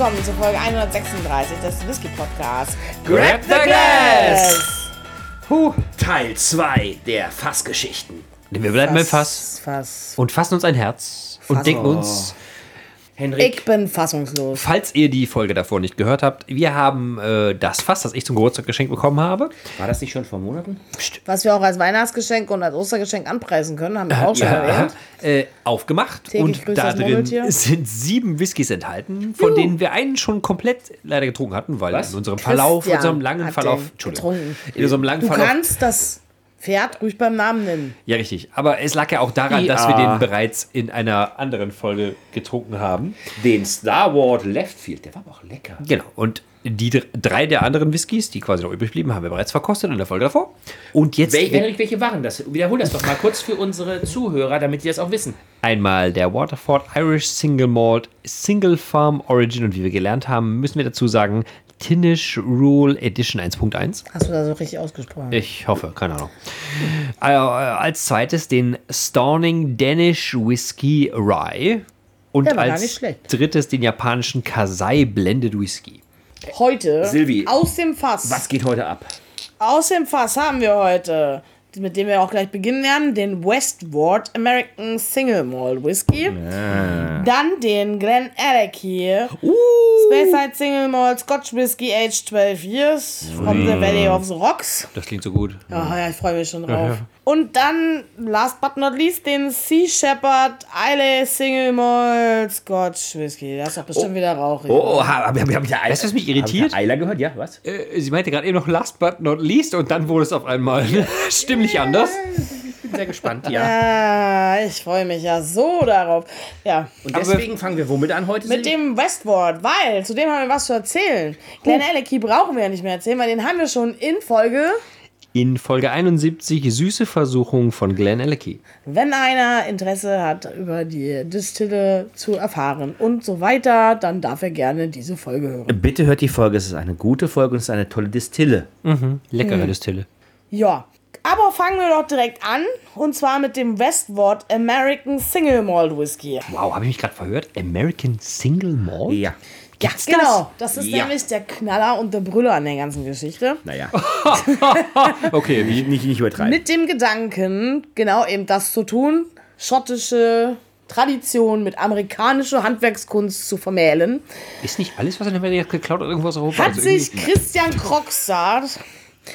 willkommen zur Folge 136 des Whisky Podcasts. Grab the Glass! Huh. Teil 2 der Fassgeschichten. Wir bleiben beim Fass Fass. und fassen uns ein Herz und denken uns, Henrik, Ich bin fassungslos. falls ihr die Folge davor nicht gehört habt, wir haben äh, das Fass, das ich zum Geburtstag geschenkt bekommen habe. war das nicht schon vor Monaten? Was wir auch als Weihnachtsgeschenk und als Ostergeschenk anpreisen können, haben wir auch schon erwähnt. äh, aufgemacht Täglich und da drin sind sieben Whiskys enthalten, von denen wir einen schon komplett leider getrunken hatten, weil Was? in unserem Verlauf, Christian unserem langen Verlauf, Entschuldigung, getrunken. in unserem langen Du Verlauf, kannst das Pferd ruhig beim Namen nennen. ja richtig, aber es lag ja auch daran, dass wir den bereits in einer anderen Folge getrunken haben. Den Star Wars Leftfield, der war aber auch lecker. Genau. Und die dr- drei der anderen Whiskys, die quasi noch übrig blieben, haben wir bereits verkostet in der Folge davor. Und jetzt Wel Henrik, welche waren das? Wiederhol das doch mal kurz für unsere Zuhörer, damit die das auch wissen. einmal der Waterford Irish Single Malt Single Farm Origin und wie wir gelernt haben, müssen wir dazu sagen, Tinish Rule Edition 1.1. Hast du da so richtig ausgesprochen? Ich hoffe, keine Ahnung. Äh, als zweites den Storning Danish Whisky Rye. Und Der war gar als nicht schlecht. drittes den japanischen Kasai Blended Whisky. Heute Silvi, aus dem Fass. Was geht heute ab? Aus dem Fass haben wir heute, mit dem wir auch gleich beginnen werden, den Westward American Single Malt Whisky. Dann den Glen Alecky Speyside Single Malt Scotch Whisky aged 12 years from the Valley of the Rocks. Das klingt so gut. Ja, ja, ich freue mich schon drauf. Und dann, last but not least, den Sea Shepherd Islay Single Malt Scotch Whisky. Das ist doch bestimmt wieder rauchig. Oh, habe hab, hab ich ja Weißt du, was mich irritiert? Eiler gehört, ja, was? Äh, Sie meinte gerade eben noch last but not least und dann wurde es auf einmal stimmlich anders. Bin sehr gespannt, ja. Ah, ich freue mich ja so darauf. Ja. Und deswegen fangen wir womit an heute? Mit dem Westward, weil zu dem haben wir was zu erzählen. Glen Alecky brauchen wir ja nicht mehr erzählen, weil den haben wir schon in Folge. In Folge 71 Süße Versuchung von Glenn Alecky. Wenn einer Interesse hat, über die Distille zu erfahren und so weiter, dann darf er gerne diese Folge hören. Bitte hört die Folge, es ist eine gute Folge und es ist eine tolle Distille. Leckere Distille. Ja. Aber fangen wir doch direkt an. Und zwar mit dem Westward American Single Malt Whisky. Wow, habe ich mich gerade verhört? American Single Malt? Ja. Ja, genau. Das, ist Ja. nämlich der Knaller und der Brüller an der ganzen Geschichte. Naja, Okay, nicht, nicht, nicht übertreiben. Mit dem Gedanken, genau eben das zu tun, schottische Tradition mit amerikanischer Handwerkskunst zu vermählen, Ist nicht alles, was in jetzt geklaut oder irgendwo aus Europa? hat Also sich Christian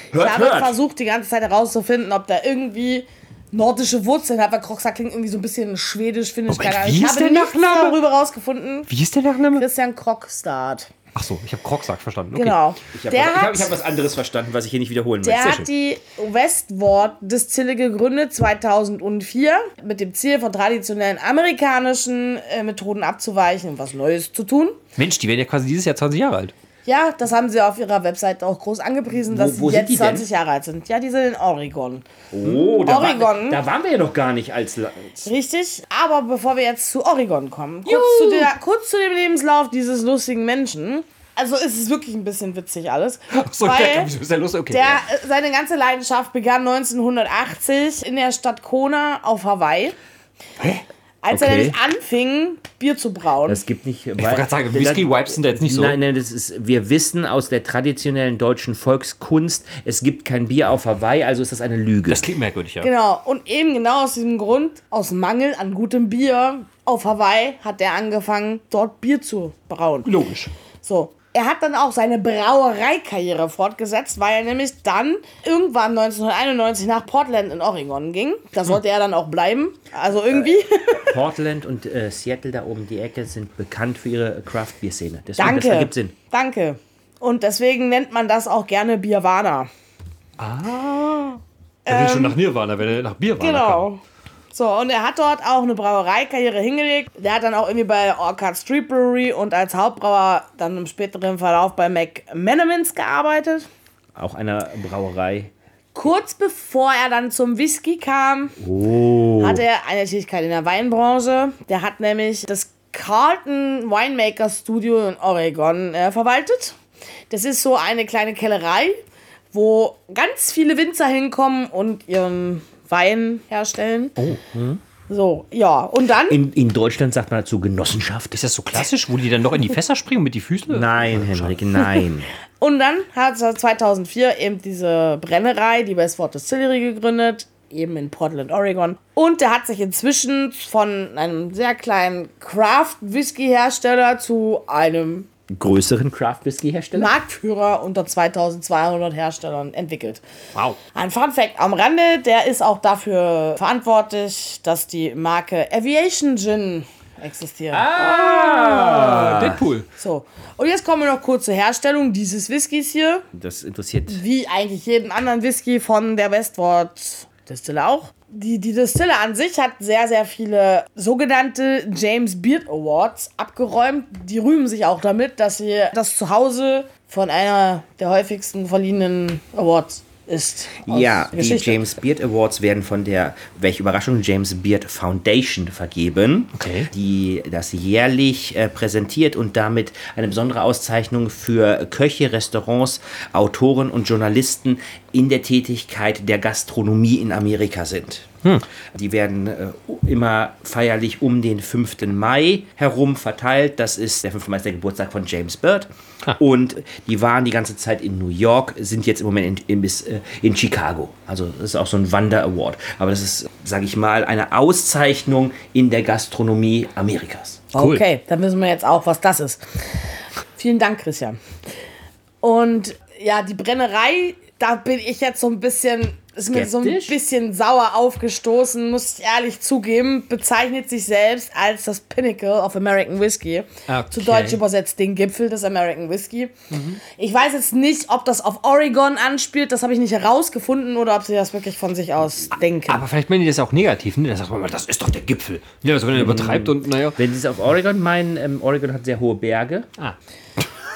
ich Hört, habe hört. versucht die ganze Zeit herauszufinden, ob da irgendwie nordische Wurzeln hat, weil Krogstad klingt irgendwie so ein bisschen schwedisch, finnisch, keine Ahnung. wie Ich ist habe der Nachname? darüber rausgefunden. Wie ist der Nachname? Christian Krogstad, Ach so, ich habe Krogsack verstanden. Okay. genau. Ich habe der hab, hat, ich hab was anderes verstanden, was ich hier nicht wiederholen Der möchte. hat die Westward Distille gegründet 2004 mit dem Ziel von traditionellen amerikanischen äh, Methoden abzuweichen und was Neues zu tun. Mensch, die werden ja quasi dieses Jahr 20 Jahre alt. Ja, das haben sie auf ihrer Website auch groß angepriesen, dass wo sie jetzt die denn? 20 Jahre alt sind. Ja, die sind in Oregon. Oh, da, Oregon. War, da waren wir ja noch gar nicht als. La- Richtig, aber bevor wir jetzt zu Oregon kommen, kurz zu, der, kurz zu dem Lebenslauf dieses lustigen Menschen. Also es ist wirklich ein bisschen witzig alles. So, weil ja, der? Okay. der, äh, seine ganze Leidenschaft begann 1980 in der Stadt Kona auf Hawaii. Als er Okay. nämlich anfing, Bier zu brauen. Es gibt nicht. ich wollte gerade sagen, Whisky-Wipes sind da jetzt nicht so. Nein, nein, das ist, wir wissen aus der traditionellen deutschen Volkskunst, es gibt kein Bier auf Hawaii, also ist das eine Lüge. Das klingt merkwürdig, ja. Genau, und eben genau aus diesem Grund, aus Mangel an gutem Bier auf Hawaii, hat er angefangen, dort Bier zu brauen. Logisch. So. Er hat dann auch seine Brauereikarriere fortgesetzt, weil er nämlich dann irgendwann 1991 nach Portland in Oregon ging. Da sollte er dann auch bleiben. Also irgendwie. Portland und äh, Seattle da oben die Ecke sind bekannt für ihre Craft-Bier-Szene. Deswegen, Danke. Das ergibt Sinn. Danke. Und deswegen nennt man das auch gerne Bierwana. Er will schon nach Nirvana, wenn er nach Bierwana Genau. So, und er hat dort auch eine Brauereikarriere hingelegt. Der hat dann auch irgendwie bei Orchard Street Brewery und als Hauptbrauer dann im späteren Verlauf bei McManamins gearbeitet. Auch einer Brauerei. Kurz bevor er dann zum Whisky kam, hatte er eine Tätigkeit in der Weinbranche. Der hat nämlich das Carlton Winemaker Studio in Oregon äh, verwaltet. Das ist so eine kleine Kellerei, wo ganz viele Winzer hinkommen und ihren Wein herstellen. So, ja. Und dann? In, in Deutschland sagt man dazu Genossenschaft. Ist das so klassisch, wo die dann noch in die Fässer springen mit die Füße? Nein, Henrik, nein. Und dann hat er 2004 eben diese Brennerei, die Westward Distillery, gegründet, eben in Portland, Oregon. Und der hat sich inzwischen von einem sehr kleinen Craft-Whisky-Hersteller zu einem Größeren Craft-Whisky-Hersteller? Marktführer unter 2200 Herstellern entwickelt. Wow. Ein Fun Fact am Rande, der ist auch dafür verantwortlich, dass die Marke Aviation Gin existiert. Ah, Deadpool. So, und jetzt kommen wir noch kurz zur Herstellung dieses Whiskys hier. Das interessiert. wie eigentlich jeden anderen Whisky von der Westward Distille auch. Die, die Distille an sich hat sehr, sehr viele sogenannte James Beard Awards abgeräumt. Die rühmen sich auch damit, dass sie das Zuhause von einer der häufigsten verliehenen Awards ist. aus Ja, der die Geschichte. James Beard Awards werden von der, welche Überraschung, James Beard Foundation vergeben, Okay. die das jährlich äh, präsentiert und damit eine besondere Auszeichnung für Köche, Restaurants, Autoren und Journalisten in der Tätigkeit der Gastronomie in Amerika sind. Die werden äh, immer feierlich um den 5. Mai herum verteilt. Das ist der 5. Mai ist der Geburtstag von James Bird. Und die waren die ganze Zeit in New York, sind jetzt im Moment in, in, bis, äh, in Chicago. Also das ist auch so ein Wander-Award. Aber das ist, sage ich mal, eine Auszeichnung in der Gastronomie Amerikas. Cool. Okay, dann wissen wir jetzt auch, was das ist. Vielen Dank, Christian. Und ja, die Brennerei, da bin ich jetzt so ein bisschen, ist mir so ein bisschen sauer aufgestoßen, muss ich ehrlich zugeben, bezeichnet sich selbst als das Pinnacle of American Whiskey. Okay. Zu Deutsch übersetzt den Gipfel des American Whiskey. Ich weiß jetzt nicht, ob das auf Oregon anspielt, das habe ich nicht herausgefunden oder ob sie das wirklich von sich aus denken. Aber vielleicht meinen die das auch negativ, ne? Da sagt man mal, das ist doch der Gipfel. Ja, also wenn er übertreibt und naja. Wenn Sie es auf Oregon meinen, ähm, Oregon hat sehr hohe Berge. Ah.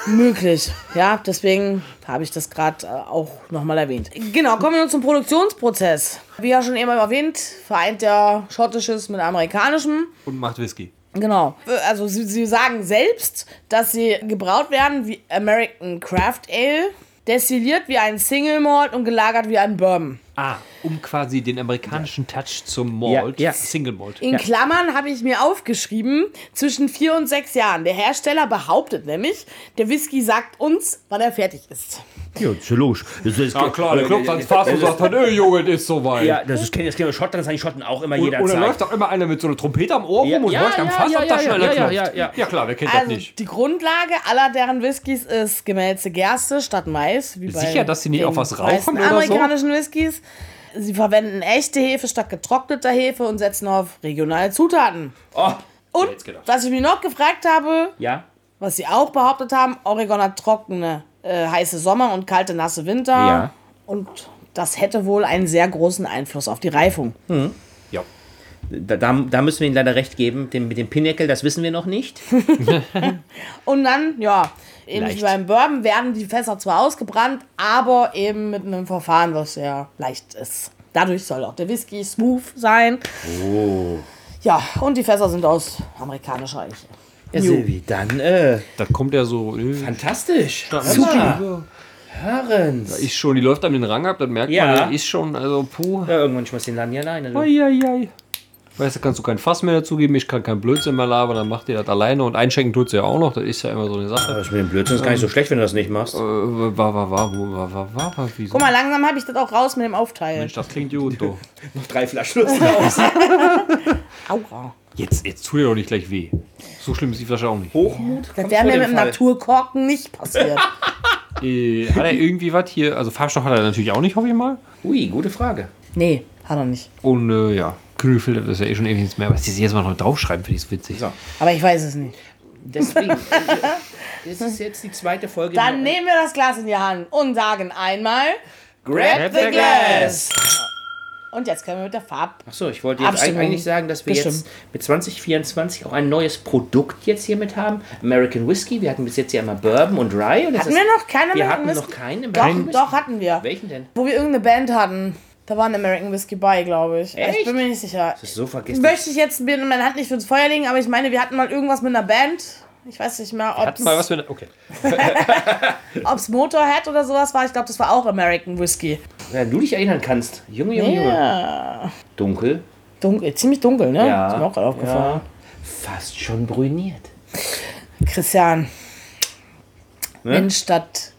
Möglich, ja, deswegen habe ich das gerade äh, auch nochmal erwähnt. Genau, kommen wir nun zum Produktionsprozess. Wie ja schon eben erwähnt, vereint der schottisches mit amerikanischem. Und macht Whisky. Genau. Also sie, sie sagen selbst, dass sie gebraut werden wie American Craft Ale, destilliert wie ein Single Malt und gelagert wie ein Bourbon. Ah, um quasi den amerikanischen Touch zum Malt, Ja, ja. Single Malt. In Klammern habe ich mir aufgeschrieben, zwischen vier und sechs Jahren. Der Hersteller behauptet nämlich, der Whisky sagt uns, wann er fertig ist. Ja, das ist ja logisch. Das ist, Ja klar, der klopft ans Fass und sagt dann, ey Junge, das ist soweit. Ja, das ist, das kennen Schottland, das haben die Schotten auch immer Und, jederzeit. und dann läuft auch immer einer mit so einer Trompete am Ohr Ja, rum und ja, läuft am ja, Fass ja, ab, da ja, schneller ja, klopft. ja, ja. ja klar, wer kennt das Also nicht? die Grundlage aller deren Whiskys ist gemälzte Gerste statt Mais. Wie bei Sicher, dass sie nicht den auf was meisten rauchen oder so? amerikanischen Whiskys. Sie verwenden echte Hefe statt getrockneter Hefe und setzen auf regionale Zutaten. Oh, Und was ich mir noch gefragt habe, ja. was sie auch behauptet haben, Oregon hat trockene, äh, heiße Sommer und kalte, nasse Winter. Ja. Und das hätte wohl einen sehr großen Einfluss auf die Reifung. Ja. Da, da, da müssen wir Ihnen leider recht geben. Den, mit dem Pinnacle, das wissen wir noch nicht. Und dann, ja, ähnlich Leicht. wie beim Bourbon werden die Fässer zwar ausgebrannt, aber eben mit einem Verfahren, was sehr leicht ist. Dadurch soll auch der Whisky smooth sein. Oh. Ja, und die Fässer sind aus amerikanischer Eiche. Ja, Silvi, dann, äh, Da kommt er so. Äh, fantastisch. Super. Hörens. Ist schon, die läuft einem den Rang ab, dann merkt Ja. man, der ist schon, also puh. Ja, irgendwann schmeißt den Laden hier alleine. Du. Eieiei. Weißt du, kannst du kein Fass mehr dazugeben, ich kann kein Blödsinn mehr labern, dann macht ihr das alleine und einschenken tut sie ja auch noch, das ist ja immer so eine Sache. Das mit dem Blödsinn ist gar nicht so schlecht, wenn du das nicht machst. Äh, war, war, war, war, war, war, war, wieso? Guck mal, langsam habe ich das auch raus mit dem Aufteilen. Mensch, das klingt gut, du. Noch drei Flaschen raus. Aua. Jetzt, jetzt tut dir doch nicht gleich weh. So schlimm ist die Flasche auch nicht. Hochmut. Das wäre mir mit dem Fall. Naturkorken nicht passiert. Äh, hat er irgendwie was hier, also Farbstoff hat er natürlich auch nicht, hoffe ich mal. Ui, gute Frage. nee, hat er nicht. Und äh, ja, Kühlfilter, das ist ja eh schon ewig nichts mehr, aber dass die jetzt mal noch draufschreiben, finde ich so witzig. So. Aber ich weiß es nicht. Deswegen. äh, das ist jetzt die zweite Folge. Dann nehmen wir das Glas in die Hand und sagen einmal Grab the glass. Und jetzt können wir mit der Farb. Achso, ich wollte jetzt Abstimmung. eigentlich sagen, dass wir Bestimmt. jetzt mit 2024 auch ein neues Produkt jetzt hier mit haben. American Whiskey. Wir hatten bis jetzt ja immer Bourbon und Rye. Und Hatten wir noch keine Wir American hatten noch Whisky? keinen Doch, American Whisky. doch, hatten wir. Welchen denn? Wo wir irgendeine Band hatten. Da war ein American Whisky bei, glaube ich. Ich Echt? bin mir nicht sicher. Das ist so vergessen. Möchte ich jetzt mir meine Hand nicht fürs Feuer legen, aber ich meine, wir hatten mal irgendwas mit einer Band. Ich weiß nicht mehr, ob Hatten mal was für eine, okay. es Motorhead oder sowas war. Ich glaube, das war auch American Whisky. Wenn du dich erinnern kannst. Junge, Junge, Junge. Ja. Dunkel, Dunkel, ziemlich dunkel, ne? Ja. Ist mir auch gerade aufgefallen. Ja. Fast schon brüniert. Christian. Ne? Mensch, das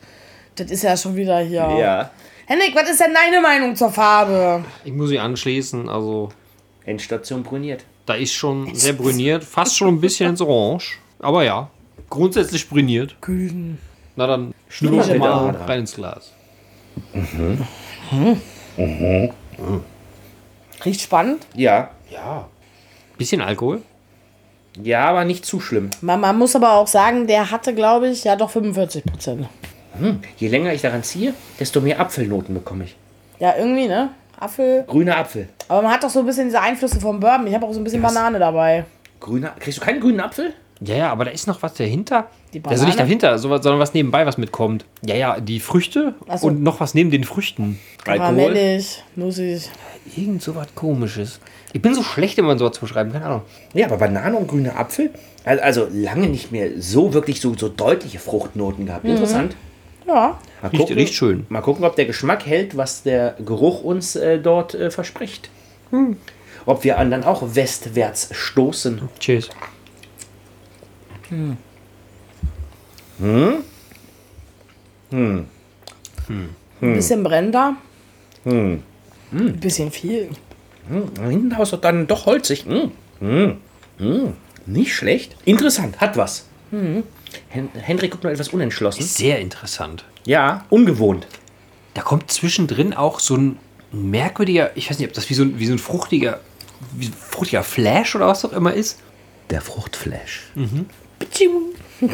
das ist ja schon wieder hier. Ja. Henrik, was ist denn deine Meinung zur Farbe? Ich muss sie anschließen, also Endstation brüniert. da ist schon sehr brüniert, fast schon ein bisschen ins Orange. Aber ja, grundsätzlich brüniert. Grün. Na dann steht da mal rein ins Glas. Riecht spannend. Ja. Ja. Bisschen Alkohol. Ja, aber nicht zu schlimm. Man, man muss aber auch sagen, der hatte, glaube ich, ja doch 45 Prozent. Je länger ich daran ziehe, desto mehr Apfelnoten bekomme ich. Ja, irgendwie, ne? Apfel. Grüner Apfel. Aber man hat doch so ein bisschen diese Einflüsse vom Bourbon. Ich habe auch so ein bisschen Banane dabei. Grüner. Kriegst du keinen grünen Apfel? Ja, ja, aber da ist noch was dahinter. Die Also nicht dahinter, so was- sondern was nebenbei was mitkommt. Ja, ja, die Früchte so. und noch was neben den Früchten. Karamellig, nussig. Irgend so was komisches. Ich bin so schlecht, wenn man sowas zu beschreiben, keine Ahnung. Ja, aber Banane und grüner Apfel? Also, also lange nicht mehr so wirklich so, so deutliche Fruchtnoten gehabt. Interessant. Ja. Mal Riecht- riecht schön. Mal gucken, ob der Geschmack hält, was der Geruch uns äh, dort äh, verspricht. Ob wir dann auch westwärts stoßen. Cheers. Ein bisschen brennt da. Ein bisschen viel. Hm, hinten Haus dann doch holzig. Hm. Hm. Hm. Nicht schlecht. Interessant, hat was. Hen Hendrik guckt noch etwas unentschlossen. Sehr interessant. Ja, ungewohnt. Da kommt zwischendrin auch so ein merkwürdiger, ich weiß nicht, ob das wie so ein, wie so ein fruchtiger, wie ein fruchtiger Flash oder was auch immer ist. Der Fruchtflash.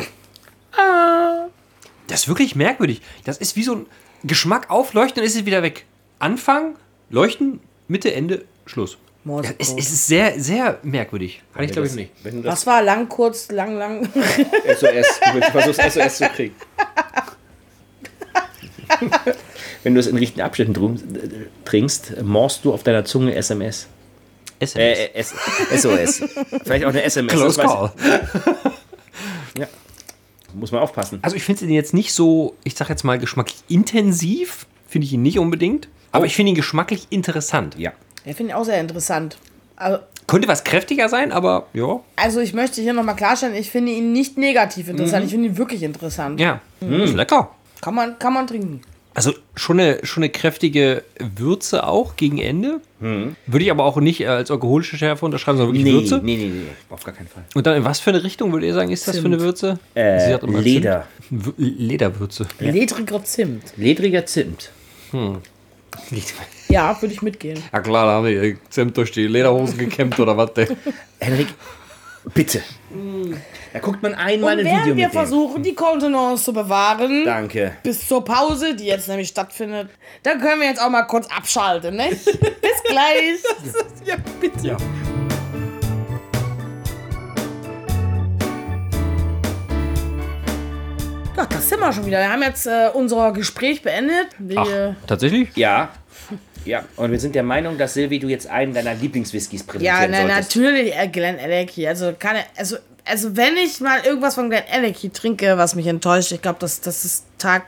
Das ist wirklich merkwürdig. Das ist wie so ein Geschmack aufleuchten, dann ist es wieder weg. Anfang, leuchten, Mitte, Ende, Schluss. Morse Es, es ist sehr, sehr merkwürdig. Kann ich glaube ich nicht. Wenn du das Was war lang, kurz, lang, lang? SOS, du versuchst SOS zu kriegen. Wenn du es in richtigen Abschnitten drum- trinkst, morst du auf deiner Zunge SMS. SMS. Äh, S SOS. Vielleicht auch eine SMS. Close call. Ja. Muss man aufpassen. Also ich finde ihn jetzt nicht so, ich sag jetzt mal geschmacklich intensiv, finde ich ihn nicht unbedingt. Aber ich finde ihn geschmacklich interessant. Ja. Ja, finde ich auch sehr interessant. Also, Könnte was kräftiger sein, aber ja. also ich möchte hier nochmal klarstellen, ich finde ihn nicht negativ interessant, ich finde ihn wirklich interessant. Ja, ist lecker. Kann, man, kann man trinken. Also schon eine, schon eine kräftige Würze auch gegen Ende. Würde ich aber auch nicht als alkoholische Schärfe unterschreiben, sondern wirklich Nee, Würze. nee, nee, nee, auf gar keinen Fall. Und dann in was für eine Richtung würdet ihr sagen, ist das für eine Würze? Äh, Sie hat immer Leder. Zimt. Lederwürze. Ledriger Zimt. Ledriger Zimt. Ja, würde ich mitgehen. Ja klar, da haben wir Zimt durch die Lederhosen gekämmt oder was. ey. Henrik, bitte. Da guckt man einmal Und ein Video während wir mit dem. versuchen, die Kontenance zu bewahren, Danke. bis zur Pause, die jetzt nämlich stattfindet, dann können wir jetzt auch mal kurz abschalten, ne? bis gleich. ja, bitte. Ja. Ja, das sind wir schon wieder. Wir haben jetzt äh, unser Gespräch beendet. Wir, Ach, tatsächlich? Ja. Ja, und wir sind der Meinung, dass Silvi, du jetzt einen deiner Lieblingswhiskys ja, präsentieren na, solltest. natürlich äh, Glen Alecky. Also, kann, also, also, wenn ich mal irgendwas von Glen Alecky trinke, was mich enttäuscht, ich glaube, das, das ist Tag,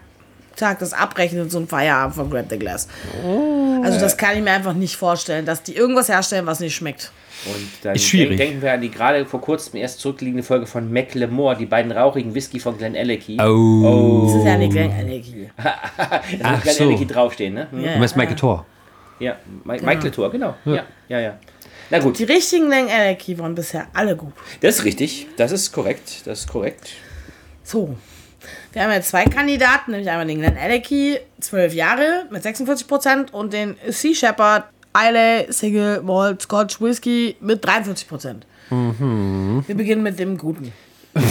Tag des Abrechnens und Feierabend von Grab the Glass. Also, das kann ich mir einfach nicht vorstellen, dass die irgendwas herstellen, was nicht schmeckt. Und dann Ist schwierig. denk- denken wir an die gerade vor kurzem erst zurückliegende Folge von Macklemore, die beiden rauchigen Whisky von Glen Alecky. Oh. Das ist ja nicht Glen Alecky. Da muss Glen so. Alecky draufstehen, ne? Hm? Ja, Du meinst Michael Thor. Ja, Mi- Michael Tour, genau. Ja, ja, ja. Na gut, Die richtigen Glen Alecky waren bisher alle gut. das ist richtig. Das ist korrekt. Das ist korrekt. So. Wir haben jetzt zwei Kandidaten, nämlich einmal den Glen Alecky, 12 Jahre mit 46% und den Sea Shepherd Islay Single Malt Scotch Whisky mit 43%. Wir beginnen mit dem Guten.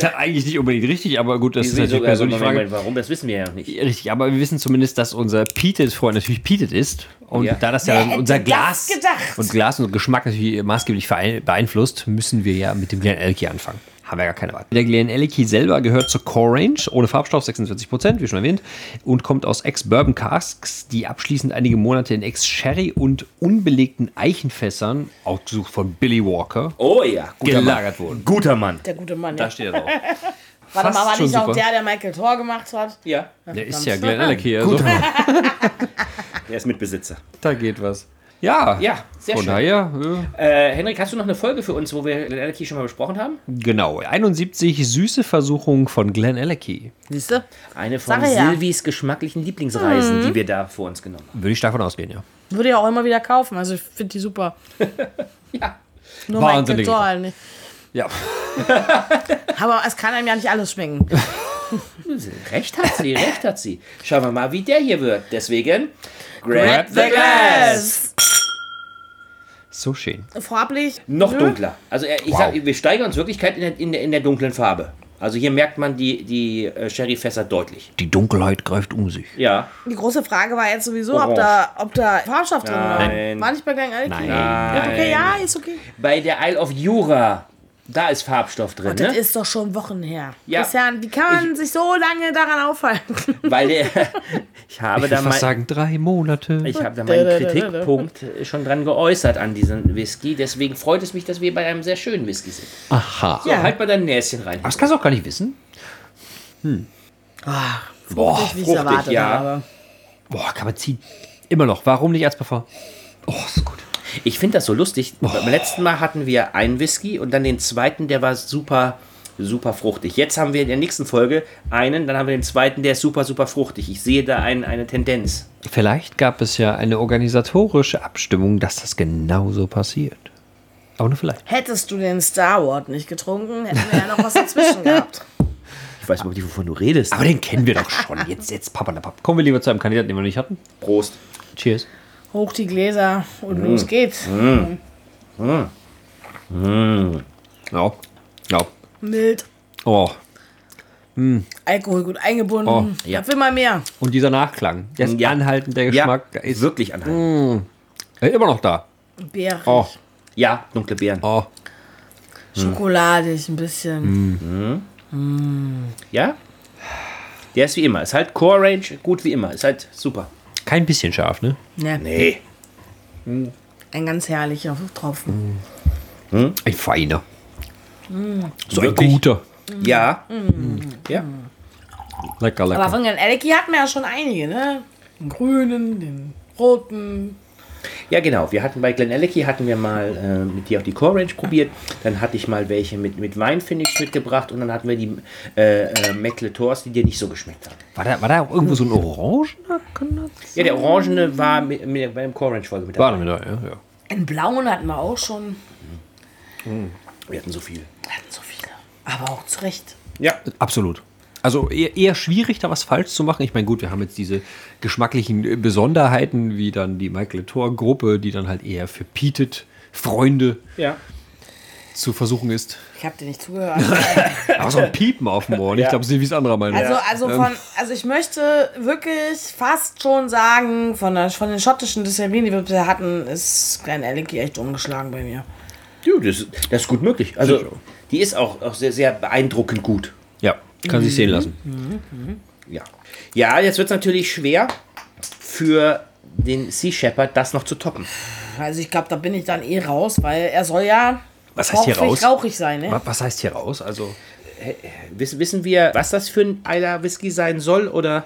Ja, eigentlich nicht unbedingt richtig, aber gut, das ist natürlich also, persönliche Moment, Frage. Moment, Warum? Das wissen wir ja nicht. Richtig, aber wir wissen zumindest, dass unser Peated-Freund natürlich Peated ist. Und Ja. da das ja Wer unser das Glas gedacht? und Glas und Geschmack natürlich maßgeblich beeinflusst, müssen wir ja mit dem Glen Elky anfangen. Haben wir gar keine Wahl. Der Glen Elky selber gehört zur Core Range, ohne Farbstoff 46%, wie schon erwähnt, und kommt aus Ex-Bourbon Casks, die abschließend einige Monate in Ex-Sherry und unbelegten Eichenfässern, ausgesucht von Billy Walker, Oh ja, guter gelagert Mann. wurden. Guter Mann. Der gute Mann. Da Ja. steht er drauf. Warte mal, war nicht auch der, der Michael Thor gemacht hat? Ja, Der ist ja Glenn Alecky, also der ist Mitbesitzer. da geht was. Ja, Ja, sehr von schön. daher, Äh, Henrik, hast du noch eine Folge für uns, wo wir Glenn Alecky schon mal besprochen haben? genau, 71 süße Versuchungen von Glenn Alecky. Siehst du? Eine von Sag ja. Silvis geschmacklichen Lieblingsreisen, die wir da vor uns genommen haben. Würde ich davon ausgehen, ja. Würde ich auch immer wieder kaufen. Also ich finde die super. Ja. Nur Wahnsinnig halt nicht. Ja. Aber es kann einem ja nicht alles schmecken. Recht hat sie, recht hat sie. Schauen wir mal, wie der hier wird. Deswegen, Grab the glass! So schön. Farblich. noch nö. dunkler. Also äh, ich Wow. sag, wir steigern uns wirklich in der, in, der, in der dunklen Farbe. Also hier merkt man die, die äh, Sherryfässer deutlich. Die Dunkelheit greift um sich. Ja. Die große Frage war jetzt sowieso, ob da, ob da Farbstoff drin war. Nein. War nicht bei Glenn Alecky? Nein. Ja, okay, ja, ist okay. Bei der Isle of Jura, da ist Farbstoff drin, Und das ne? ist doch schon Wochen her. Ja. Christian, wie kann man sich so lange daran aufhalten? Weil der, ich habe Ich da mal, sagen, drei Monate. ich habe da meinen Kritikpunkt schon dran geäußert an diesen Whisky. Deswegen freut es mich, dass wir bei einem sehr schönen Whisky sind. Aha. So, halt mal dein Näschen rein. Aber das kannst du auch gar nicht wissen. Boah, wie ich es fruchtig, erwartet ja. habe. Boah, kann man ziehen. Immer noch. Warum nicht als Parfum? Oh, ist gut. Ich finde das so lustig. Beim letzten Mal hatten wir einen Whisky und dann den zweiten, der war super, super fruchtig. Jetzt haben wir in der nächsten Folge einen, dann haben wir den zweiten, der ist super, super fruchtig. Ich sehe da ein, eine Tendenz. Vielleicht gab es ja eine organisatorische Abstimmung, dass das genauso passiert. Aber nur vielleicht. Hättest du den Star Wars nicht getrunken, hätten wir ja noch was dazwischen gehabt. Ich weiß überhaupt nicht, wovon du redest. Aber den kennen wir doch schon. Jetzt, jetzt, Papa, Papa. Kommen wir lieber zu einem Kandidaten, den wir noch nicht hatten. Prost. Cheers. Hoch die Gläser und los geht's. Ja. Ja. Mild, Oh. Alkohol gut eingebunden. Oh, ja. Was will man mehr? Und dieser Nachklang. Der ist Ja. anhaltend, der Geschmack der ist wirklich anhaltend. äh, immer noch da. Beerig, Oh. Ja, dunkle Beeren. Oh. schokoladig ein bisschen. Ja? Der ist wie immer. Ist halt Core Range, gut wie immer. Ist halt super. Kein bisschen scharf, ne? Ne, Nee. ein ganz herrlicher Tropfen. Ein feiner. So ein guter. Ja. Ja. Lecker, Aber lecker. von Glen Alecky hatten wir ja schon einige, ne? Den grünen, den roten. Ja, genau. Wir hatten bei Glen Alecky hatten wir mal äh, mit dir auch die Core Range probiert. Dann hatte ich mal welche mit, mit Weinfinish mitgebracht und dann hatten wir die äh, äh, McLetors, die dir nicht so geschmeckt haben. War da, war da auch irgendwo so ein orangener? Kann das? Ja, der Orangene war mit, mit, bei dem Core Range Folge mit War dabei. mit da, ja. ja. Den blauen hatten wir auch schon. Wir hatten so viel. Wir hatten so viele. Aber auch zu Recht. Ja. Absolut. Also eher, eher schwierig, da was falsch zu machen. Ich meine, gut, wir haben jetzt diese geschmacklichen äh, Besonderheiten, wie dann die Michael Thor-Gruppe, die dann halt eher für Peated Freunde Ja. zu versuchen ist. Ich habe dir nicht zugehört. Aber so ein Piepen auf dem Ohr. Ich Ja. glaube, sie wie es anderer meinen. Also, also, von, also ich möchte wirklich fast schon sagen, von, der, von den schottischen Destillerien, die wir bisher hatten, ist Glen Alecky echt umgeschlagen bei mir. Du, das, das ist gut möglich. Also, die ist auch, auch sehr, sehr beeindruckend gut. ja, kann sich sehen lassen. Ja. Ja, jetzt wird es natürlich schwer für den Sea Shepherd, das noch zu toppen. Also ich glaube, da bin ich dann eh raus, weil er soll ja Was heißt hier rauchig, raus? rauchig sein, ne? Wa- Was heißt hier raus? Also, Wissen, wissen wir, was das für ein Eiler Whisky sein soll? Oder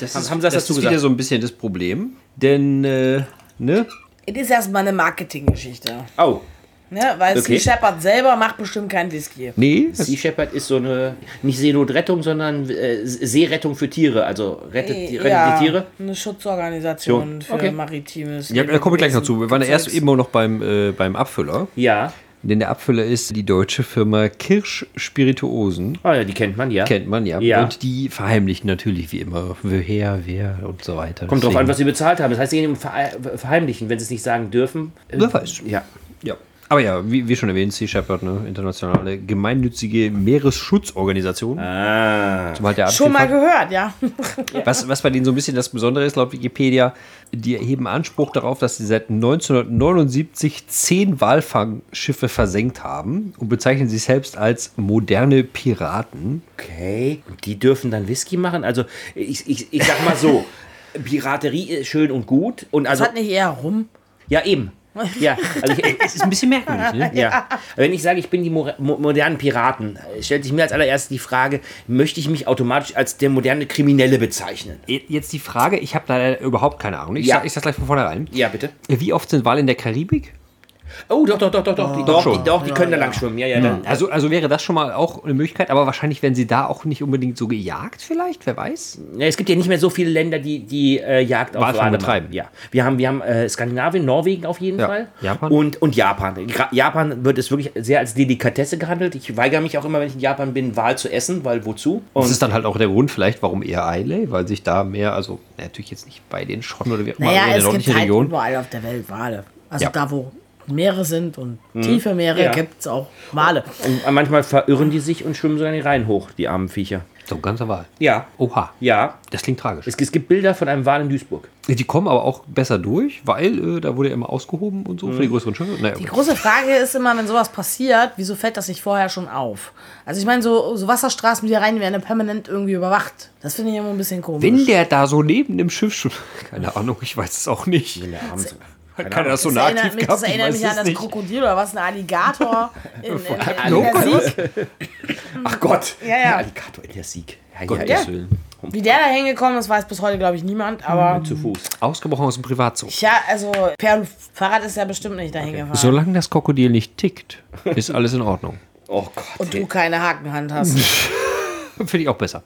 das haben, haben sie das, das dazu ist gesagt? wieder so ein bisschen das Problem. Denn, äh, ne? Es ist erstmal eine Marketinggeschichte. Oh, Ne? Weil Okay. Sea Shepherd selber macht bestimmt kein Whisky. Nee, das, Sea Shepherd ist so eine, nicht Seenotrettung, sondern äh, Seerettung für Tiere. Also rettet, die, rettet ja, die Tiere. eine Schutzorganisation für Okay. maritimes. ja, da komme ich gleich noch zu. Wir waren ja erst eben noch beim, äh, beim Abfüller. Ja. Denn der Abfüller ist die deutsche Firma Kirsch Spirituosen. Oh ja, die kennt man, ja. Kennt man ja. Ja. Und die verheimlichen natürlich wie immer, woher, wer und so weiter. Kommt drauf Deswegen- an, was sie bezahlt haben. Das heißt, sie gehen verhe- verheimlichen, wenn sie es nicht sagen dürfen. Äh, Wer weiß. Ja. Ja. Aber ja, wie, wie schon erwähnt, Sea Shepherd, ne, internationale gemeinnützige Meeresschutzorganisation. Ah. Zumal der Schon mal gehört, ja. was, was bei denen so ein bisschen das Besondere ist, laut Wikipedia, die erheben Anspruch darauf, dass sie seit 1979 zehn Walfangschiffe versenkt haben und bezeichnen sich selbst als moderne Piraten. Okay. Und die dürfen dann Whisky machen? Also, ich, ich, ich sag mal so: Piraterie ist schön und gut. Und Das also, hat nicht eher rum. ja, eben. Ja, also ich, Es ist ein bisschen merkwürdig, ne? ja. Wenn ich sage, ich bin die mo mo modernen Piraten, äh, stellt sich mir als allererstes die Frage, möchte ich mich automatisch als der moderne Kriminelle bezeichnen? Jetzt die Frage, ich habe leider überhaupt keine Ahnung. Ich, Ja. sag, ich sag gleich von vornherein. Ja, bitte. Wie oft sind Wale in der Karibik? Oh, doch, doch, doch, doch, doch, die, doch, die, doch, die können da lang schwimmen. Ja, ja, dann, Also, also wäre das schon mal auch eine Möglichkeit, aber wahrscheinlich werden sie da auch nicht unbedingt so gejagt, vielleicht, wer weiß? Ja, es gibt ja nicht mehr so viele Länder, die die äh, Jagd auf Walfang Wale betreiben. Ja, wir haben, wir haben äh, Skandinavien, Norwegen auf jeden Ja. Fall. Japan? Und, und Japan. Gra- Japan wird es wirklich sehr als Delikatesse gehandelt. Ich weigere mich auch immer, wenn ich in Japan bin, Wal zu essen, weil wozu? Das Und ist dann halt auch der Grund vielleicht, warum eher Islay, weil sich da mehr, also natürlich jetzt nicht bei den Schotten oder wie auch immer, Naja, in der es gibt nördlichen halt Region. überall auf der Welt Wale. Also Ja. da, wo Meere sind und tiefe Meere, Ja. gibt es auch Wale. und manchmal verirren die sich und schwimmen sogar in die Rhein hoch, die armen Viecher. So ein ganzer Wal. Ja. Oha, Ja. das klingt tragisch. Es, es gibt Bilder von einem Wal in Duisburg. Die kommen aber auch besser durch, weil äh, da wurde ja immer ausgehoben und so Mhm. für die größeren Schiffe. Naja, Die okay. große Frage ist immer, wenn sowas passiert, wieso fällt das nicht vorher schon auf? Also ich meine, so, so Wasserstraßen wie der Rhein werden permanent irgendwie überwacht. Das finde ich immer ein bisschen komisch. Wenn der da so neben dem Schiff schon. Keine Ahnung, ich weiß es auch nicht. Der Hat keiner das so das erinnert nativ mich, das erinnert mich an das nicht. Krokodil oder was, ein Alligator in, in, in, in der Gott. Sieg. Ach Gott. Ja, ja. Alligator in der Sieg. Ja, Gottes ja, ja. Willen. Wie der da hingekommen ist, weiß bis heute, glaube ich, niemand. Aber Zu Fuß. Ausgebrochen aus dem Privatzoo. ja, also per Fahrrad ist er bestimmt nicht dahin gefahren. Solange das Krokodil nicht tickt, ist alles in Ordnung. Oh Gott. Und du keine Hakenhand hast. Finde ich auch besser.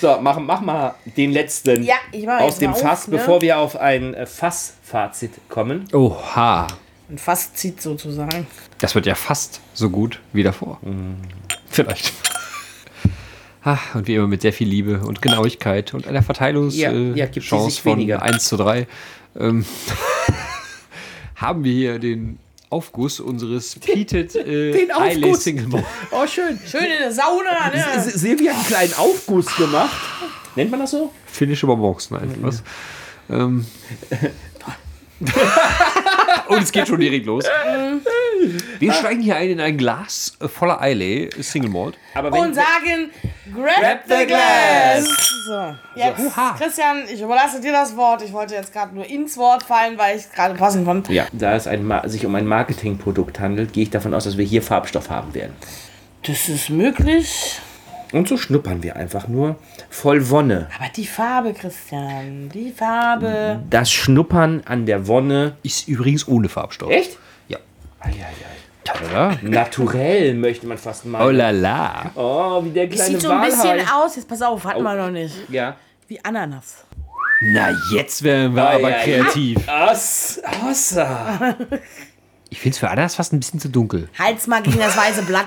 So, mach, mach mal den letzten Ja, ich mach aus dem auf, Fass, ne? bevor wir auf ein äh, Fassfazit kommen. Oha. Ein Faszit sozusagen. Das wird ja fast so gut wie davor. Vielleicht. Ah, und wie immer mit sehr viel Liebe und Genauigkeit und einer Ja, Verteilungschance ja, Chance sich von weniger. 1 zu 3 ähm, haben wir hier den Aufguss unseres Peated äh, Den Aufguss. Islay Single Malt. Oh, schön. Schön in der Sauna, ne? S- Silvia hat einen kleinen Aufguss gemacht. Nennt man das so? Finnische Bonbons, nein, was? Ähm. Und es geht schon direkt los. Wir steigen hier ein in ein Glas voller Islay Single Malt. Aber Und sagen, grab, the glass. So, jetzt, Oha. Christian, ich überlasse dir das Wort. Ich wollte jetzt gerade nur ins Wort fallen, weil ich es gerade passend fand. ja, da es sich um ein Marketingprodukt handelt, gehe ich davon aus, dass wir hier Farbstoff haben werden. Das ist möglich. Und so schnuppern wir einfach nur voll Wonne. Aber die Farbe, Christian, die Farbe. Das Schnuppern an der Wonne. Ist übrigens ohne Farbstoff. Echt? Ja. Eieiei. Tada. Naturell möchte man fast Oh meinen. la la. Oh, wie der Das kleine sieht so ein bisschen aus, jetzt pass auf, hatten wir noch nicht. Ja. Wie Ananas. Na, jetzt werden wir Ei, aber ei, kreativ. As, Assa. Ich finde es für Ananas fast ein bisschen zu dunkel. Halt's mal gegen das weiße Blatt.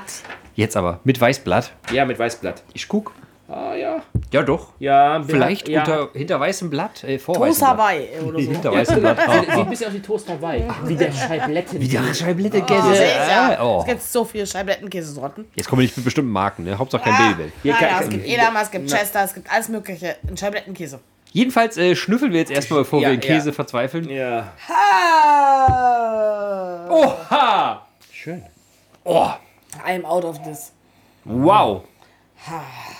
Jetzt aber, mit Weißblatt. Ja, mit Weißblatt. Ich guck. Ah, ja. Ja, doch. Ja, Vielleicht ja. unter, hinter weißem Blatt. Äh, vor Toast weißem Blatt. Hawaii oder so. Hinter weißem Blatt. Sieht ein bisschen aus wie Toast Hawaii. Wie der Scheibletten. Wie der Scheiblette Oh, oh. Es gibt so viele Scheiblettenkäsesorten. Jetzt kommen wir nicht mit bestimmten Marken, ne? Hauptsache kein Ah, Babybell. Hier ja, ja, es gibt Edamer, es gibt Chester, es gibt alles mögliche. Ein Scheiblettenkäse. Jedenfalls äh, schnüffeln wir jetzt erstmal, bevor Ja, wir in Käse ja. verzweifeln. Ja. Ah. Oha! Schön. Oh, I'm out of this. wow.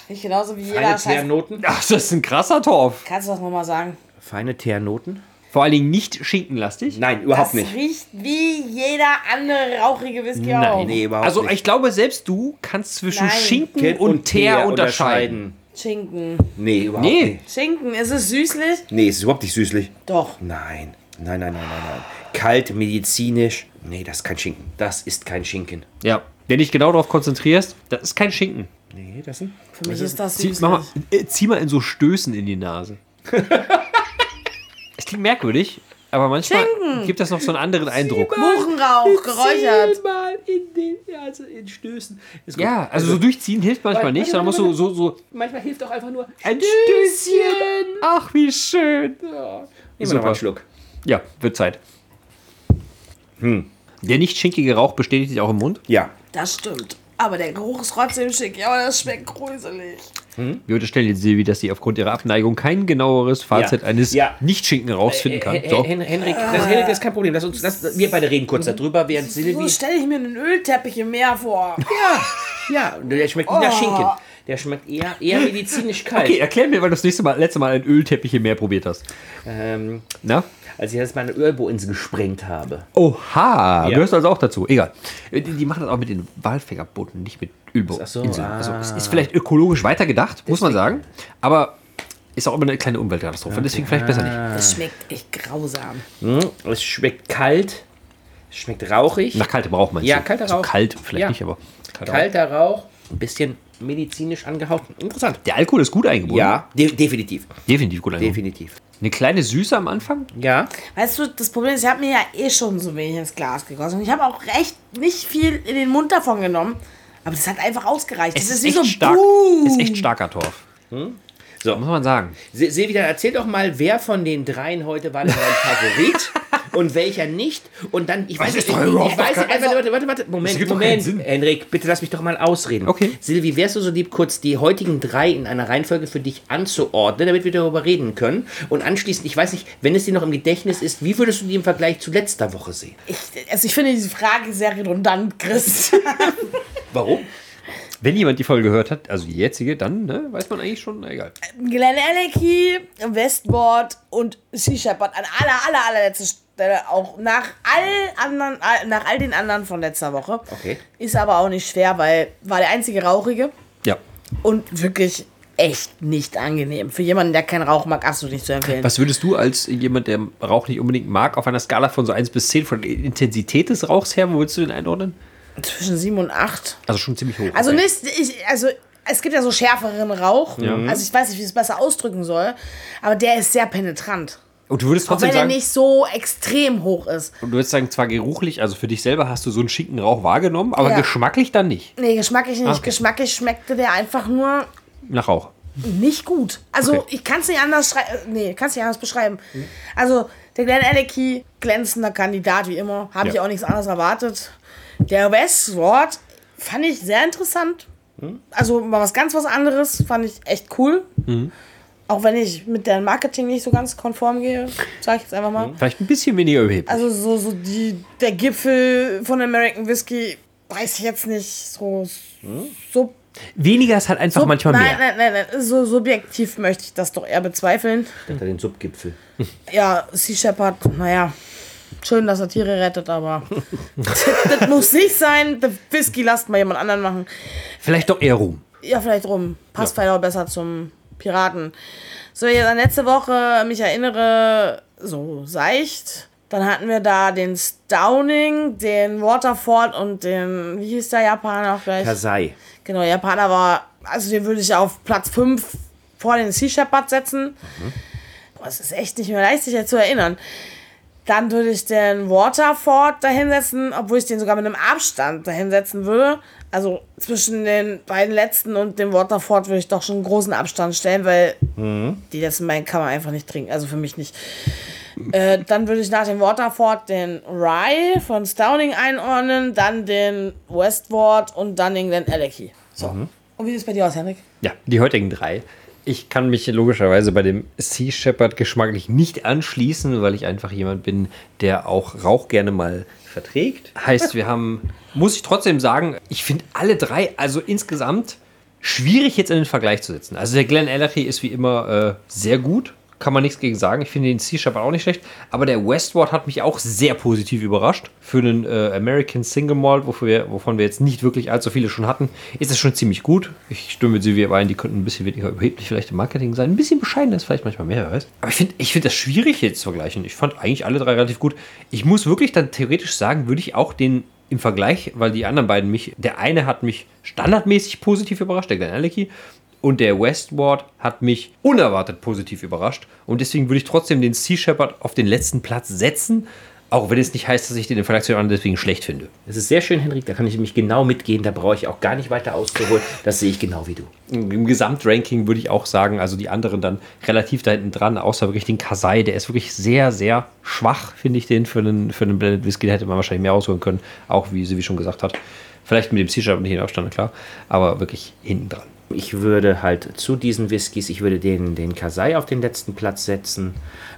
Riecht genauso wie jeder Feine Scheiß. Teernoten. Ach, das ist ein krasser Torf. Kannst du das nochmal sagen? Feine Teernoten? Vor allen Dingen nicht schinkenlastig. Nein, überhaupt das nicht. riecht wie jeder andere rauchige Whisky auch. Nee, überhaupt Also nicht. ich glaube, selbst du kannst zwischen Nein. Schinken Kind und, Teer unterscheiden. Schinken. Nee, überhaupt Nee. nicht. Schinken, ist es süßlich? Nee, es ist überhaupt nicht süßlich. Doch. Nein. Nein, nein, nein, nein, nein. Kalt, medizinisch. Nee, das ist kein Schinken. Das ist kein Schinken. Ja. Wenn dich genau darauf konzentrierst, das ist kein Schinken. Nee, das ist. Für mich ist das Zieh, süßlich. mach mal, äh, zieh mal in so Stößen in die Nase. es klingt merkwürdig, aber manchmal gibt das noch so einen anderen Eindruck. Buchenrauch, geräuchert. Mal in den, also in Stößen. Ist gut. Ja, also so durchziehen hilft manchmal nicht, sondern musst du so, so Manchmal hilft auch einfach nur ein Stößchen. Ach, wie schön. Nehmen wir noch Super. einen Schluck. Ja, wird Zeit. Der nicht schinkige Rauch bestätigt sich auch im Mund. Ja. Das stimmt. Aber der Geruch ist trotzdem schick. Ja, aber das schmeckt gruselig. Wir unterstellen jetzt Silvi, dass sie aufgrund ihrer Abneigung kein genaueres Fazit Ja. eines Ja. Nicht-Schinken-Rauchs finden kann. Hen- So. Hen- Henrik, das, Henrik, das ist kein Problem. Lass uns, lass, wir beide reden kurz darüber, während So Silvi. stelle ich mir einen Ölteppich im Meer vor. Ja, der schmeckt nicht nach Oh. Schinken. Der schmeckt eher, eher medizinisch kalt. Okay, erklär mir, weil du das nächste Mal, letzte Mal einen Ölteppich im Meer probiert hast. Ähm, Na? Als ich das meine Ölbohnen gesprengt habe. Oha, Ja. gehörst du also auch dazu. Egal. Die, die machen das auch mit den Walfängerbooten, nicht mit Ölbooten. So, ah. Also es ist vielleicht ökologisch weitergedacht, muss man sagen. Aber ist auch immer eine kleine Umweltkatastrophe. Deswegen vielleicht besser nicht. Das schmeckt echt grausam. Hm, es schmeckt kalt. Es schmeckt rauchig. Nach kaltem Rauch meinst Ja, du? kalter also Rauch. kalt vielleicht Ja. nicht, aber kalter Rauch. Kalter Rauch. Ein bisschen medizinisch angehaucht. Interessant. Der Alkohol ist gut eingebunden. Ja, de definitiv. Definitiv gut eingebunden. Definitiv. Eine kleine Süße am Anfang. Ja. Weißt du, das Problem ist, ich habe mir ja eh schon so wenig ins Glas gegossen. Und ich habe auch echt nicht viel in den Mund davon genommen. Aber das hat einfach ausgereicht. Es das ist, wie echt so stark. Boom. Ist echt starker Torf. So. Muss man sagen. Se- Silvi, dann erzähl doch mal, wer von den dreien heute war denn dein Favorit und welcher nicht. Und dann, ich weiß ich, doch ich überhaupt weiß nicht, warte, warte, warte, warte, Moment, Moment. Henrik, bitte lass mich doch mal ausreden. Okay. Silvi, wärst du so lieb, kurz die heutigen drei in einer Reihenfolge für dich anzuordnen, damit wir darüber reden können. Und anschließend, ich weiß nicht, wenn es dir noch im Gedächtnis ist, wie würdest du die im Vergleich zu letzter Woche sehen? Ich, also ich finde diese Frage sehr redundant, Chris. Warum? Wenn jemand die Folge gehört hat, also die jetzige, dann ne, weiß man eigentlich schon, na, egal. Glen Alecky, Westboard und Sea Shepherd an aller, aller, allerletzter Stelle. Auch nach all, anderen, all- nach all den anderen von letzter Woche. Okay. Ist aber auch nicht schwer, weil war der einzige Rauchige Ja. und wirklich echt nicht angenehm. Für jemanden, der keinen Rauch mag, absolut nicht zu empfehlen. Was würdest du als jemand, der Rauch nicht unbedingt mag, auf einer Skala von so 1 bis 10 von der Intensität des Rauchs her, wo würdest du den einordnen? Zwischen sieben und acht. Also schon ziemlich hoch. Also nicht, ich, also es gibt ja so schärferen Rauch. Ja. Also ich weiß nicht, wie ich es besser ausdrücken soll, aber der ist sehr penetrant. Und du würdest Auch trotzdem wenn er sagen, nicht so extrem hoch ist. und du würdest sagen, zwar geruchlich, also für dich selber hast du so einen schicken Rauch wahrgenommen, aber Ja. geschmacklich dann nicht. Nee, geschmacklich nicht. Okay. Geschmacklich schmeckte der einfach nur Nach Rauch. nicht gut. Also Okay. ich kann es nicht anders schreiben. Nee, kann es nicht anders beschreiben. Also der Glenn Alecky, glänzender Kandidat wie immer. Habe ich Ja. auch nichts anderes erwartet. Der Westward fand ich sehr interessant. Also mal was ganz was anderes. Fand ich echt cool. Auch wenn ich mit deren Marketing nicht so ganz konform gehe, sage ich jetzt einfach mal. Vielleicht ein bisschen weniger überheblich. Also so, so die, der Gipfel von American Whiskey, weiß ich jetzt nicht. So, so Weniger ist halt einfach so, manchmal nein, mehr. Nein, nein, nein, so subjektiv möchte ich das doch eher bezweifeln. Der hat den Subgipfel. Ja, Sea Shepherd, naja, schön, dass er Tiere rettet, aber das, das muss nicht sein. Der Whisky lasst mal jemand anderen machen. Vielleicht doch eher Ruhm. Ja, vielleicht rum. Passt vielleicht auch besser zum Piraten. So, jetzt an letzte Woche mich erinnere, so seicht. Dann hatten wir da den Stowning, den Waterford und den, wie hieß der Japaner auch gleich? Kasai. Genau, Japaner war, also den würde ich auf Platz 5 vor den Sea Shepherd setzen. Boah, Es ist echt nicht mehr leicht, sich jetzt zu erinnern. Dann würde ich den Waterford dahinsetzen, obwohl ich den sogar mit einem Abstand dahinsetzen würde. Also zwischen den beiden letzten und dem Waterford würde ich doch schon einen großen Abstand stellen, weil die letzten beiden kann man einfach nicht trinken. Also für mich nicht. Äh, dann würde ich nach dem Waterford den Rye von Stowning einordnen, dann den Westward und dann den Glen Alecky. So. Und wie sieht es bei dir aus, Henrik? Ja, die heutigen drei. Ich kann mich logischerweise bei dem Sea Shepherd geschmacklich nicht anschließen, weil ich einfach jemand bin, der auch Rauch gerne mal verträgt. Heißt, wir haben, muss ich trotzdem sagen, ich finde alle drei, also insgesamt, schwierig jetzt in den Vergleich zu setzen. Also der Glen Ellery ist wie immer äh, sehr gut, kann man nichts gegen sagen. Ich finde den Shepherd auch nicht schlecht, aber der Westward hat mich auch sehr positiv überrascht. Für einen äh, American Single Malt, wofür wir, wovon wir jetzt nicht wirklich allzu viele schon hatten, ist es schon ziemlich gut. Ich stimme mit Silvia überein, die könnten ein bisschen weniger überheblich vielleicht im Marketing sein. Ein bisschen bescheidener ist vielleicht manchmal mehr, weiß. Aber ich finde ich find das schwierig jetzt zu vergleichen. Ich fand eigentlich alle drei relativ gut. Ich muss wirklich dann theoretisch sagen, würde ich auch den im Vergleich, weil die anderen beiden mich, der eine hat mich standardmäßig positiv überrascht, der Glen Alecky, und der Westward hat mich unerwartet positiv überrascht. Und deswegen würde ich trotzdem den Sea Shepherd auf den letzten Platz setzen, auch wenn es nicht heißt, dass ich den im Vergleich zu den anderen deswegen schlecht finde. Das ist sehr schön, Henrik. Da kann ich mich genau mitgehen. Da brauche ich auch gar nicht weiter auszuholen. Das sehe ich genau wie du. Im Gesamtranking würde ich auch sagen, also die anderen dann relativ da hinten dran, außer wirklich den Kasai, der ist wirklich sehr, sehr schwach, finde ich den für einen, für einen Blended Whisky. Da hätte man wahrscheinlich mehr ausholen können, auch wie sie wie schon gesagt hat. Vielleicht mit dem Sea Shepherd nicht in Abstand, klar, aber wirklich hinten dran. Ich würde halt zu diesen Whiskys, ich würde den, den Kasai auf den letzten Platz setzen.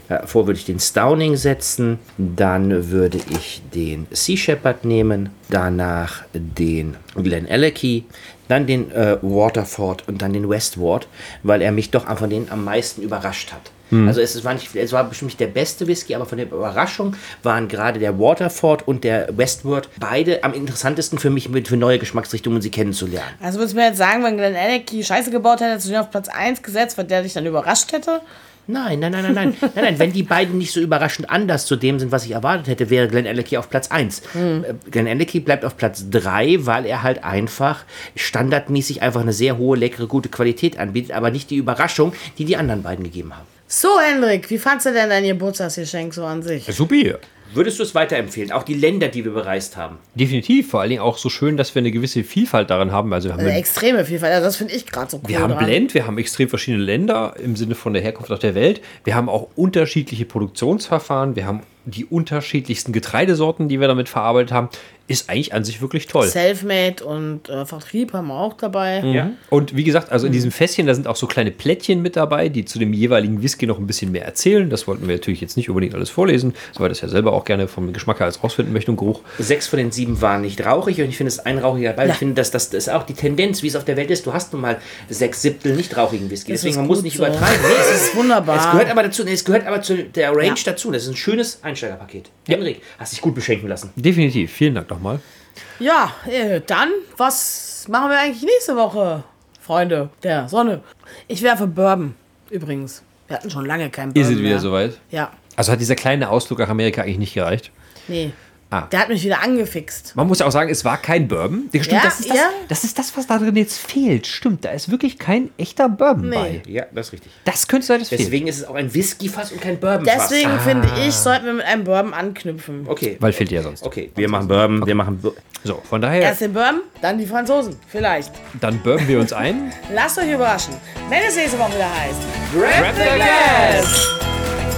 Äh, vor würde ich den Stowning setzen. Dann würde ich den Sea Shepherd nehmen. Danach den Glen Alecky. dann den äh, Waterford und dann den Westward, weil er mich doch von denen am meisten überrascht hat. Also es war, nicht, es war bestimmt nicht der beste Whisky, aber von der Überraschung waren gerade der Waterford und der Westward beide am interessantesten für mich mit, für neue Geschmacksrichtungen, um sie kennenzulernen. Also würdest du mir jetzt sagen, wenn Glenn Ellicky Scheiße gebaut hätte, hättest du den auf Platz 1 gesetzt, weil der dich dann überrascht hätte? Nein, nein, nein, nein, nein, nein, nein. Wenn die beiden nicht so überraschend anders zu dem sind, was ich erwartet hätte, wäre Glenn Ellicky auf Platz 1. Äh, Glenn Ellicky bleibt auf Platz 3, weil er halt einfach standardmäßig einfach eine sehr hohe, leckere, gute Qualität anbietet, aber nicht die Überraschung, die die anderen beiden gegeben haben. So, Hendrik, wie fandst du denn dein Geburtstagsgeschenk so an sich? Super. Würdest du es weiterempfehlen? Auch die Länder, die wir bereist haben. Definitiv. Vor allen Dingen auch so schön, dass wir eine gewisse Vielfalt darin haben. Also wir haben Eine eine extreme Vielfalt, also das finde ich gerade so cool. Wir haben dran. Blend, wir haben extrem verschiedene Länder im Sinne von der Herkunft auf der Welt. Wir haben auch unterschiedliche Produktionsverfahren. Wir haben die unterschiedlichsten Getreidesorten, die wir damit verarbeitet haben. Ist eigentlich an sich wirklich toll. Selfmade und äh, Vertrieb haben wir auch dabei. Ja. Und wie gesagt, also in diesem Fässchen, da sind auch so kleine Plättchen mit dabei, die zu dem jeweiligen Whisky noch ein bisschen mehr erzählen. Das wollten wir natürlich jetzt nicht unbedingt alles vorlesen, weil das ja selber auch gerne vom Geschmack her als rausfinden möchte und Geruch. Sechs von den sieben waren nicht rauchig und ich finde es ein rauchiger dabei. Ja. Ich finde, dass das, das ist auch die Tendenz, wie es auf der Welt ist. Du hast nun mal sechs Siebtel nicht rauchigen Whisky. Das Deswegen man muss nicht so. übertreiben. Nee, Das ist wunderbar. Es gehört aber dazu, es gehört aber zu der Range Ja. dazu. Das ist ein schönes Einsteigerpaket. Henrik, hast dich gut beschenken lassen. Definitiv. Vielen Dank nochmal. Ja, äh, dann, was machen wir eigentlich nächste Woche, Freunde der Sonne? Ich werfe Bourbon, übrigens. Wir hatten schon lange keinen Bourbon Ist es wieder soweit? Ja, Also hat dieser kleine Ausflug nach Amerika eigentlich nicht gereicht? nee. Ah. Der hat mich wieder angefixt. Man muss ja auch sagen, es war kein Bourbon. Stimmt, Ja, das, ist das, ja. das ist das, was da drin jetzt fehlt. Stimmt, da ist wirklich kein echter Bourbon Nee. bei. Ja, das ist richtig. Das könnte sein, das fehlt. Deswegen ist es auch ein Whisky-Fass und kein Bourbon-Fass. Deswegen finde ich, sollten wir mit einem Bourbon anknüpfen. Okay. Weil fehlt ja sonst. Okay, wir machen Bourbon, wir machen. Bu- So, von daher, Erst den Bourbon, dann die Franzosen. Vielleicht. dann bourbon wir uns ein. Lasst euch überraschen. Wenn es nächste Woche wieder heißt. Grab the Gas!